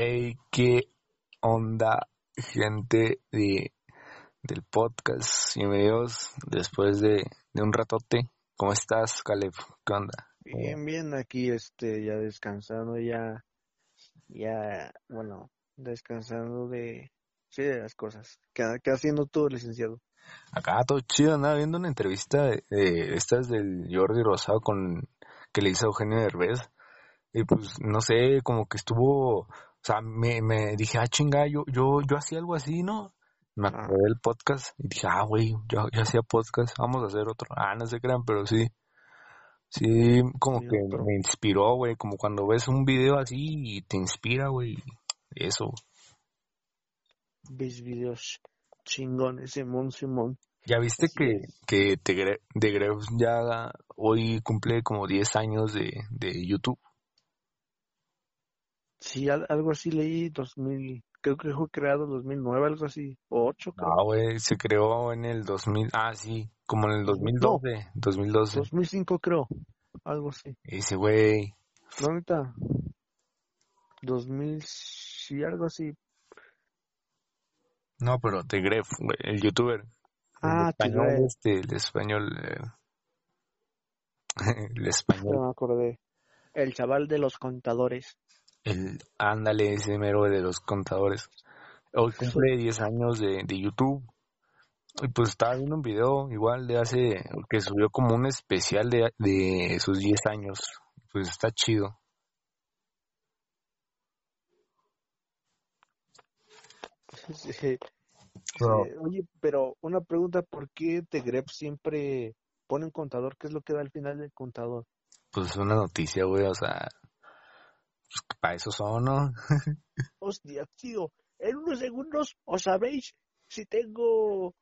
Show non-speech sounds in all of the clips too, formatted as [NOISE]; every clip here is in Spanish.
Hey, ¿qué onda, gente de, del podcast? Bienvenidos después de, de un ratote. ¿Cómo estás, Caleb? ¿Qué onda? Bien, bien, aquí este, ya descansando, ya, ya, bueno, descansando de, sí, de las cosas. ¿Qué, qué haciendo tú, licenciado? Acá todo chido, andaba viendo una entrevista de, de estas del Jordi Rosado con que le hizo Eugenio Derbez. Y pues, no sé, como que estuvo, sea, me, me dije, ah, chinga, yo, yo, yo hacía algo así, ¿no? Me Ah. acordé del podcast y dije, ah, güey, yo, yo hacía podcast, vamos a hacer otro. Ah, no se crean, pero sí. Sí, como Sí, que me inspiró, güey, como cuando ves un video así y te inspira, güey. Eso. Ves videos chingones, Simón, Simón. ¿Ya viste Así que, es. que Tegre- The Gref ya hoy cumple como 10 años de, de YouTube? Sí, al- algo así leí, 2000, creo que fue creado en 2009, algo así, o 8, creo. Ah, güey, se creó en el 2000, ah, sí, como en el No. 2012, 2012. 2005 creo, algo así. Ese güey, No, ahorita, 2000, sí, algo así. no, pero The Gref, güey, el youtuber. Ah, el español, Tigre, este, el español, eh, [LAUGHS] el español, me acordé. El chaval de los contadores. El, ándale, ese mero de los contadores. Hoy cumple 10 años de, de YouTube. Y pues estaba viendo un video igual de hace, que subió como un especial de, de sus 10 años. Pues está chido. Sí, sí. Pero- Sí, Oye, pero una pregunta, ¿por qué Tegrep siempre pone un contador? ¿Qué es lo que da al final del contador? Pues una noticia, güey, o sea, para eso son, ¿no? [LAUGHS] Hostia, tío, en unos segundos os sabéis si tengo...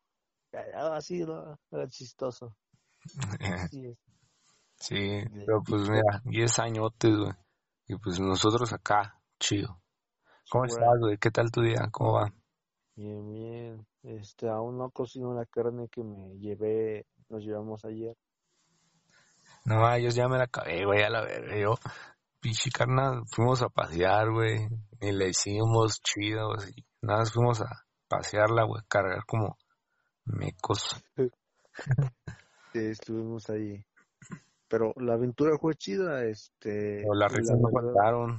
Ah, [LAUGHS] Así, ¿no? Era chistoso. Sí, es. sí, pero pues mira, 10 añotes, güey. Y pues nosotros acá, chido. ¿Cómo estás, güey? ¿Qué tal tu día? ¿Cómo va? Bien, bien. Este, aún no cocino la carne que me llevé, nos llevamos ayer. No, ellos ya me la acabé, güey, a la verga. Yo, pinche carnal, fuimos a pasear, güey. Y le hicimos chido, así. Nada, más fuimos a pasearla, güey, cargar como mecos. [LAUGHS] Sí, estuvimos ahí. Pero la aventura fue chida, este... Pero las la risas no faltaron.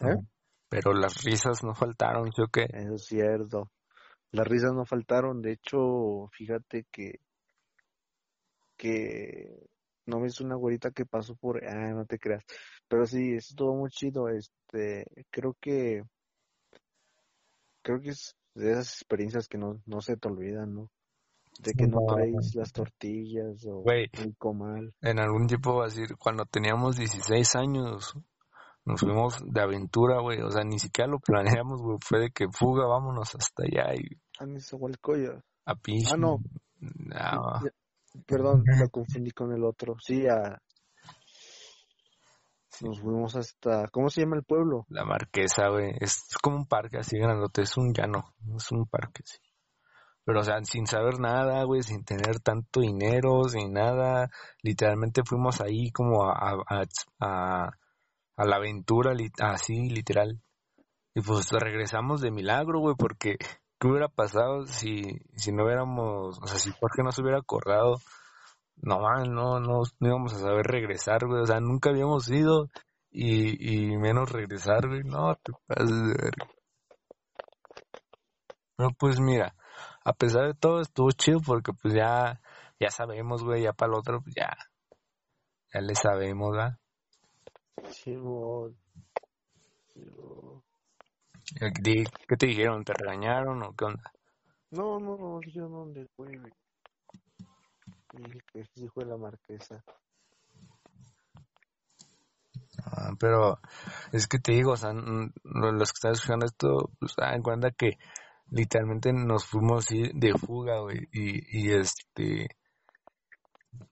¿Eh? Pero las risas no faltaron, ¿sí o qué? Eso es cierto. Las risas no faltaron. De hecho, fíjate que que no me hizo una güerita que pasó por, ah, no te creas. Pero sí, estuvo muy chido. Este, creo que creo que es de esas experiencias que no no se te olvidan, ¿no? De que no No. traes las tortillas o el comal. En algún tiempo, va a decir, cuando teníamos 16 años, nos fuimos de aventura, güey. O sea, ni siquiera lo planeamos, güey. Fue de que fuga, vámonos hasta allá y Ah, Nezahualcóyotl. a pinche. Ah, no. No, Perdón, lo confundí con el otro. Sí, a, sí, nos fuimos hasta, ¿cómo se llama el pueblo? la marquesa, güey. Es como un parque así grandote. Es un llano. Es un parque, sí. Pero, o sea, sin saber nada, güey, sin tener tanto dinero, sin nada. Literalmente fuimos ahí como a, a, a, a- la aventura, así, literal. Y pues regresamos de milagro, güey, porque ¿qué hubiera pasado si, si no hubiéramos, o sea, si Jorge no se hubiera acordado? No, man, no, no, no íbamos a saber regresar, güey. O sea, nunca habíamos ido y, y menos regresar, güey. No, te pases de verga. Pero pues mira, a pesar de todo estuvo chido porque pues ya, ya sabemos, güey, ya para el otro, pues ya, ya le sabemos, ¿verdad? Simón. Di- ¿Qué te dijeron? ¿Te regañaron o qué onda? No, no, no, yo no le güey. Que fue la marquesa. Ah, pero es que te digo, o sea, los que están escuchando esto, pues dan cuenta que literalmente nos fuimos de fuga, güey, y, y este,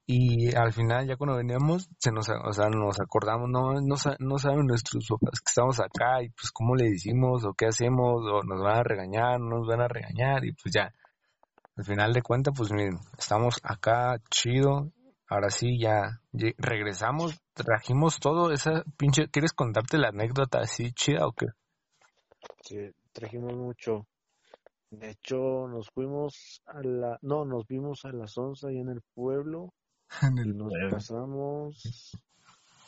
y al final ya cuando veníamos, se nos, o sea, nos acordamos, no, no, no saben nuestros papás que estamos acá, y pues cómo le decimos, o qué hacemos, o nos van a regañar, no nos van a regañar, y pues ya, al final de cuentas, pues miren, estamos acá chido, ahora sí ya regresamos, trajimos todo esa pinche, ¿quieres contarte la anécdota así chida o qué? este, trajimos mucho. De hecho, nos fuimos a la, no, nos vimos a las 11 ahí en el pueblo. [LAUGHS] En el y nos pueblo. pasamos.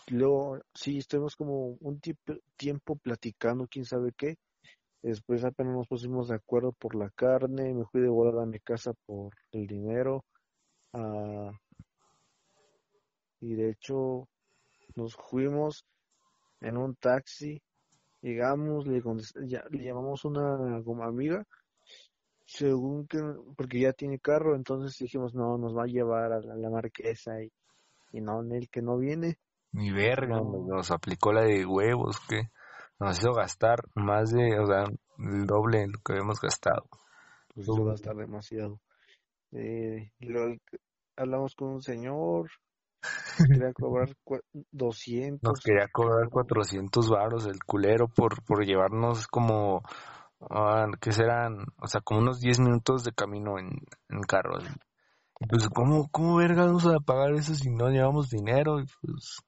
Luego, sí, estuvimos como un tiempo, tiempo platicando, quién sabe qué. Después apenas nos pusimos de acuerdo por la carne, me fui de volada a mi casa por el dinero. ah, y de hecho, nos fuimos en un taxi, llegamos, le, contest- ya- le llamamos una como amiga, según que, porque ya tiene carro, entonces dijimos, no, nos va a llevar a la, la marquesa y, y no, en el que no viene. Ni verga, No. nos, nos aplicó la de huevos que nos hizo gastar más de, o sea, el doble de lo que habíamos gastado. pues va a estar demasiado. Eh, y luego hablamos con un señor, nos quería [LAUGHS] cobrar cua- 200. Nos quería cobrar 400 varos el culero por, por llevarnos como, ah, ¿qué serán? O sea, como unos 10 minutos de camino en, en carro. Y Pues, ¿cómo, cómo verga vamos a pagar eso si no llevamos dinero? Y pues,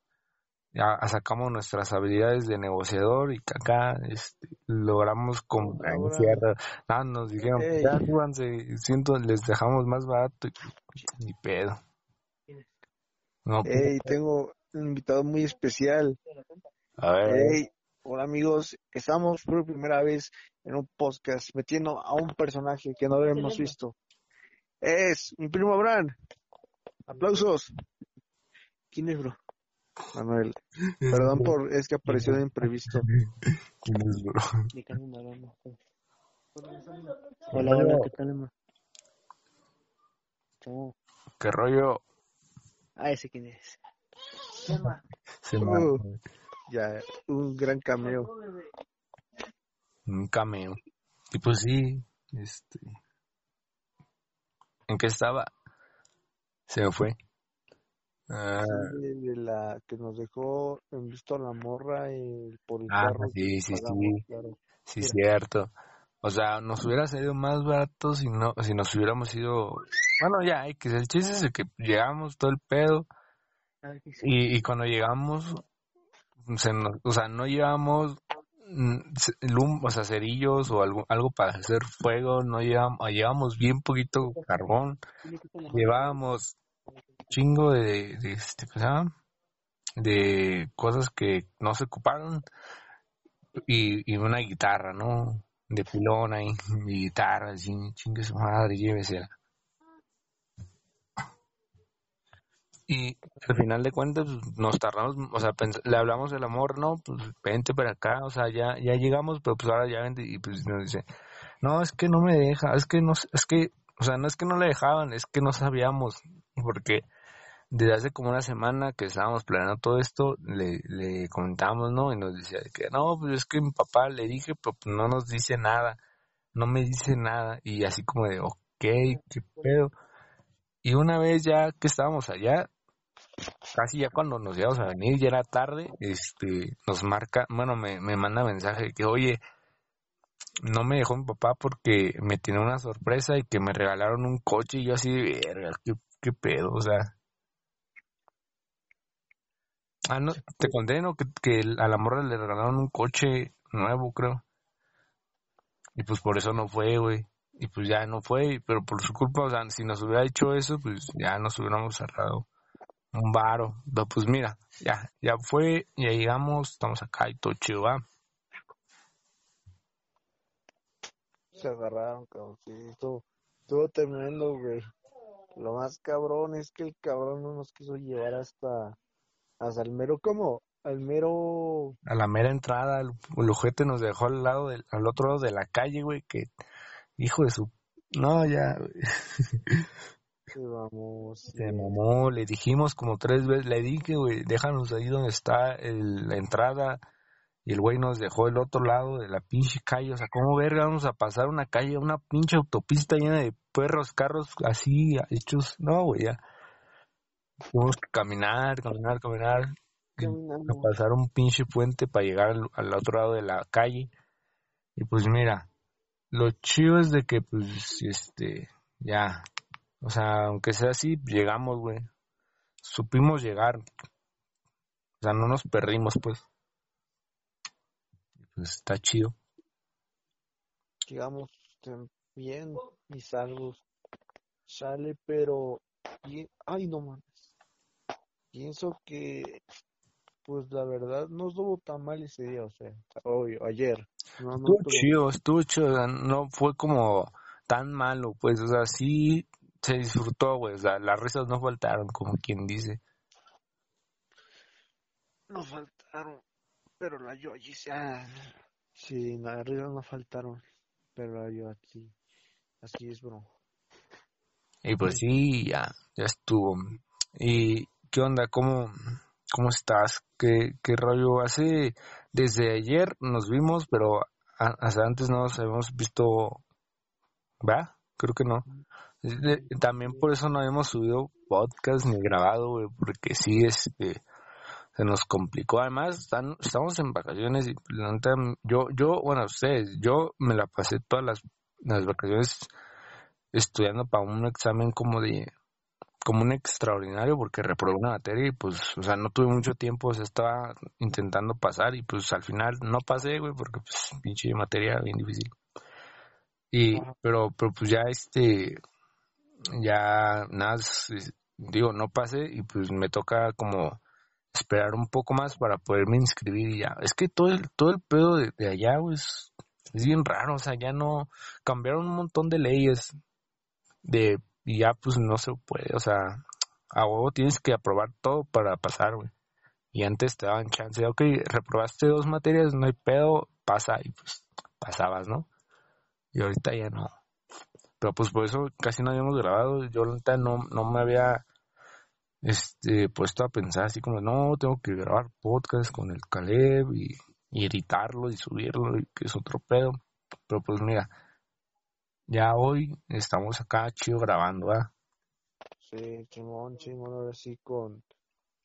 ya sacamos nuestras habilidades de negociador y acá este, logramos con Ahora- Nada, nos dijeron, Ey. ya siento, les dejamos más barato y ni pedo. No, pues, Hey, tengo un invitado muy especial. a ver, Hey, hola amigos, estamos por primera vez en un podcast metiendo a un personaje que no habíamos visto. Es mi primo Abraham. Aplausos. ¿Quién es, bro? Manuel. Perdón por, es que apareció de imprevisto. ¿quién es, bro? Hola, hola, ¿qué tal, Emma? ¿Cómo? ¿Qué rollo? Ah, ese quién es. Se Uh. me- Ya, un gran cameo. un cameo. Y pues sí, este. ¿En qué estaba? Se me fue. Ah, Sí, de la que nos dejó en visto la morra y por el Ah, carro. sí, sí, pagamos, sí. claro. sí, Mira. cierto. O sea, nos hubiera salido más barato si no, si nos hubiéramos ido. Bueno, ya, X. El chiste es de que llegamos todo el pedo. Y, y cuando llegamos, se nos- o sea, no llevamos mm, o sea, cerillos o algo, algo para hacer fuego, no llevamos, llevamos bien poquito carbón, llevábamos chingo de, de, este, de cosas que no se ocuparon y, y una guitarra, ¿no? De pilón ahí, [LAUGHS] mi guitarra, así, chingue su madre, llévesela. Y al final de cuentas pues, nos tardamos, o sea, le hablamos del amor, no, pues vente para acá, o sea, ya, ya llegamos, pero pues ahora ya vente y pues nos dice, no, es que no me deja, es que no, es que, o sea, no es que no le dejaban, es que no sabíamos, porque desde hace como una semana que estábamos planeando todo esto, le, le comentamos, ¿no? Y nos decía de que, no, pues es que mi papá le dije, pero pues, no nos dice nada, no me dice nada, y así como de, ok, qué pedo. Y una vez ya que estábamos allá, casi ya cuando nos íbamos a venir, ya era tarde, este, nos marca, bueno, me, me manda mensaje de que, oye, no me dejó mi papá porque me tiene una sorpresa y que me regalaron un coche y yo así, verga, qué, qué pedo, o sea. Ah, no, te conté, ¿no? Que, que a la morra le regalaron un coche nuevo, creo. Y pues por eso no fue, güey. Y pues ya no fue, pero por su culpa, o sea, si nos hubiera hecho eso, pues ya nos hubiéramos cerrado un varo. Pero pues mira, ya, ya fue, ya llegamos, estamos acá y todo chido, ¿va? Se agarraron, cabrón. Sí, estuvo, estuvo tremendo, güey. Lo más cabrón es que el cabrón no nos quiso llevar hasta, hasta el mero, ¿cómo? Al mero, A la mera entrada, el, el ojete nos dejó al lado del, al otro lado de la calle, güey, que hijo de su... No, ya, [LAUGHS] güey, vamos, se mamó, le dijimos como tres veces, le dije, güey, déjanos ahí donde está el- la entrada, y el güey nos dejó el otro lado de la pinche calle, o sea, ¿cómo verga vamos a pasar una calle, una pinche autopista llena de perros, carros así, hechos? No, güey, ya. Tuvimos que caminar, caminar, caminar, a pasar un pinche puente para llegar al, al otro lado de la calle. Y pues mira, lo chido es de que pues este ya, o sea, aunque sea así, llegamos, güey. Supimos llegar. O sea, no nos perdimos, pues. Pues está chido. llegamos bien y salvos. Sale, pero, y, ay, no mames. Pienso que, pues la verdad, no estuvo tan mal ese día, o sea, hoy, ayer. No, no Estuvo estuvo- chido, estuvo chido, no fue como tan malo, pues, o sea, sí se disfrutó, güey, o sea, las risas no faltaron, como quien dice. Nos faltaron, pero la yo allí sí, ah, sí, las risas no faltaron, pero la yo así, así es, bro. Y pues sí, ya, ya estuvo. ¿Y qué onda? ¿Cómo, cómo estás? ¿Qué, qué rollo? Hace, desde ayer nos vimos, pero a- hasta antes no nos habíamos visto, ¿va? Creo que no. También por eso no habíamos subido podcast ni grabado, güey, porque sí, este, se nos complicó. Además, están, estamos en vacaciones y yo, yo, bueno, ustedes, yo me la pasé todas las, las vacaciones estudiando para un examen como de, como un extraordinario porque reprobé una materia y pues, o sea, no tuve mucho tiempo, o sea, estaba intentando pasar y pues al final no pasé, güey, porque pues pinche materia bien difícil. Y, pero, pero pues ya este, ya nada, digo, no pasé y pues me toca como esperar un poco más para poderme inscribir y ya. Es que todo el, todo el pedo de, de allá, güey, es, es bien raro, o sea, ya no, cambiaron un montón de leyes de, y ya pues no se puede, o sea, a huevo tienes que aprobar todo para pasar, güey. Y antes te daban chance, ok, reprobaste dos materias, no hay pedo, pasa y pues pasabas, ¿no? Y ahorita ya no. Pero pues por eso casi no habíamos grabado, yo neta no, no me había este puesto a pensar así como, no, tengo que grabar podcast con el Caleb y, y editarlo y subirlo, y que es otro pedo. Pero pues mira, ya hoy estamos acá chido grabando, ¿ah? Sí, Simón, Simón, ahora sí con,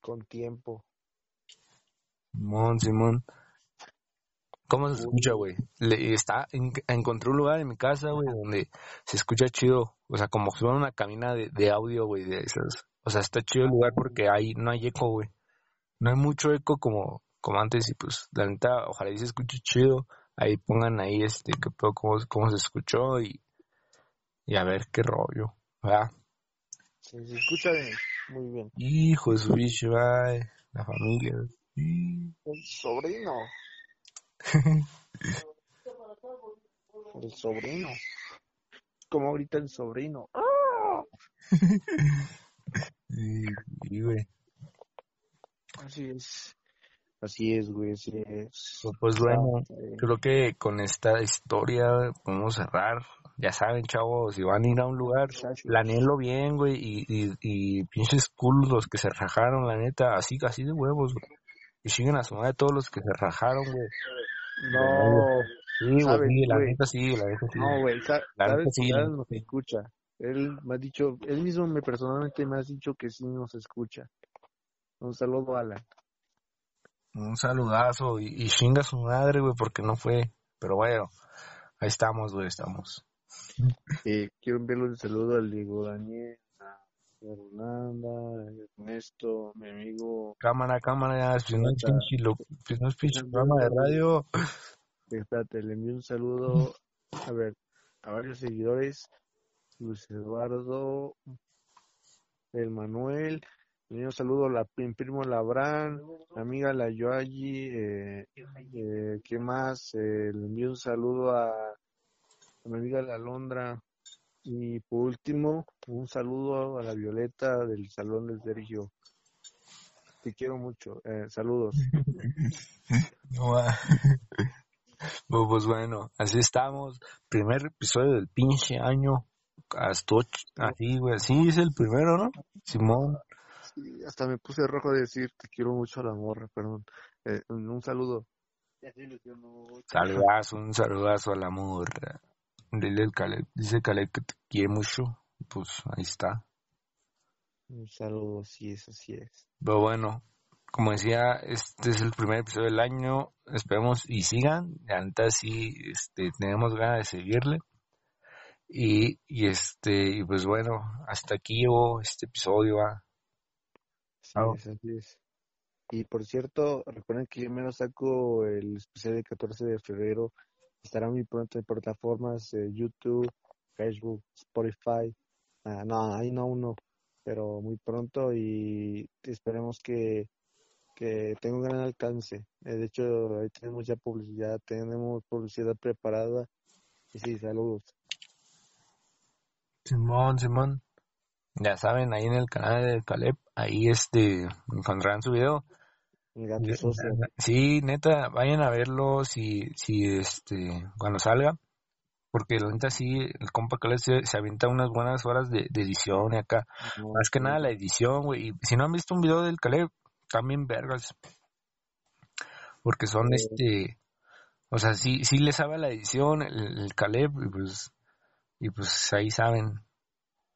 con tiempo. Simón, Simón. ¿Cómo se escucha, güey? Le, está, en- encontré un lugar en mi casa, güey, donde se escucha chido. O sea, como si fuera una cabina de, de audio, güey, de esas. O sea, está chido el lugar porque ahí no hay eco, güey. No hay mucho eco como, como antes y pues, la neta, ojalá y se escuche chido. Ahí pongan ahí, este, qué pedo, cómo, cómo se escuchó y, y a ver qué rollo, ¿verdad? Sí, se escucha bien, muy bien. Hijo de su bicho, ay, la familia. El sobrino. [LAUGHS] El sobrino. Como ahorita el sobrino. [LAUGHS] y, güey. Así es. Así es, güey, así es. Pues, pues bueno, creo que con esta historia podemos cerrar. Ya saben, chavos, si van a ir a un lugar, planéenlo bien, güey, y, y, y pinches culos los que se rajaron, la neta, así, así de huevos, güey. Y siguen a su madre todos los que se rajaron, güey. No, Sí, güey, ¿Sabes, sí, la neta sí, la neta sí. no, güey, La neta sí, nos sí. escucha. Él me ha dicho, él mismo me personalmente me ha dicho que sí nos escucha. Un saludo, Alan. Un saludazo y, y chinga su madre, güey, porque no fue. Pero bueno, ahí estamos, güey, estamos. Eh, quiero enviarle un saludo al Diego Daniel, a Fernanda, a Ernesto, mi amigo. Cámara, cámara, si no es pinche programa de radio. Espérate, le envío un saludo, a ver, a varios seguidores. Luis Eduardo, el Manuel, un saludo a la, primo Labran, mi amiga la Yoagi, eh, eh, ¿qué más? Le envío un saludo a, a mi amiga la Londra. Y por último, un saludo a la Violeta del Salón del Sergio. Te quiero mucho. Eh, saludos. [LAUGHS] No, ah. [LAUGHS] Pues, pues bueno, así estamos. Primer episodio del pinche año. Hasta ocho- así, güey. Así es el primero, ¿no? Simón. Sí, hasta me puse rojo de decir te quiero mucho a la morra, perdón. Eh, un saludo. Saludazo, un saludazo al amor. Dile el Caleb, dice Caleb que te quiere mucho. Pues ahí está. Un saludo, así es, así es. Pero bueno, como decía, este es el primer episodio del año. Esperemos y sigan. La neta sí, este, tenemos ganas de seguirle. Y, y este, y pues bueno, hasta aquí llegó este episodio. ¿va? Así es, así es. Y por cierto, recuerden que yo me lo saco el especial del 14 de febrero estará muy pronto en plataformas eh, YouTube, Facebook, Spotify. Ah, no, ahí no uno, pero muy pronto y esperemos que, que tenga un gran alcance. Eh, de hecho, ahí tenemos ya publicidad, tenemos publicidad preparada. Y sí, saludos. Simón, Simón. Ya saben, ahí en el canal de Caleb, ahí este, encontrarán su video. Sí, neta, vayan a verlo si, si este, cuando salga. Porque la neta sí, el compa Caleb se, se avienta unas buenas horas de, edición y acá. Más que nada la edición, güey. Y si no han visto un video del Caleb, también vergas. Porque son este, o sea, sí, sí le sabe la edición, el, el Caleb, y pues, y pues ahí saben.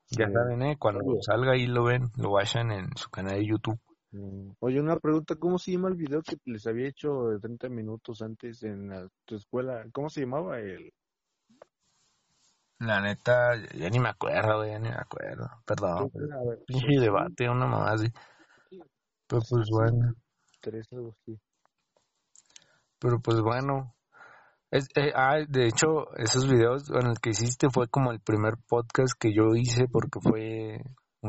Ya saben, ¿eh? Cuando salga ahí lo ven, lo vayan en su canal de YouTube. Mm, oye, una pregunta, ¿cómo se llama el video que les había hecho de 30 minutos antes en tu escuela? ¿Cómo se llamaba el...? La neta, ya ni me acuerdo, ya ni me acuerdo. Perdón. Pinche debate, una mamá así. Pero pues bueno. Pero pues bueno. Es, eh, ah, de hecho, esos videos en el que hiciste fue como el primer podcast que yo hice porque fue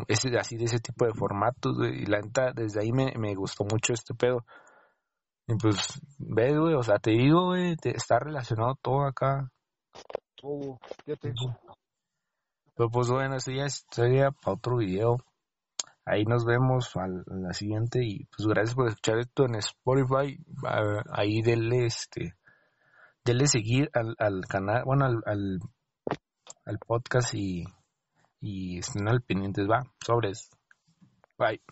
ese, así de ese tipo de formatos, y la neta, desde ahí me, me gustó mucho este pedo. Y pues, ves, güey, o sea, te digo, güey, está relacionado todo acá. Todo, fíjate. Pero pues bueno, eso ya sería para otro video. Ahí nos vemos a la siguiente y pues gracias por escuchar esto en Spotify. Ahí denle este, denle seguir al, al canal, bueno, al, al, podcast y y estén al pendientes, va, sobres. Bye.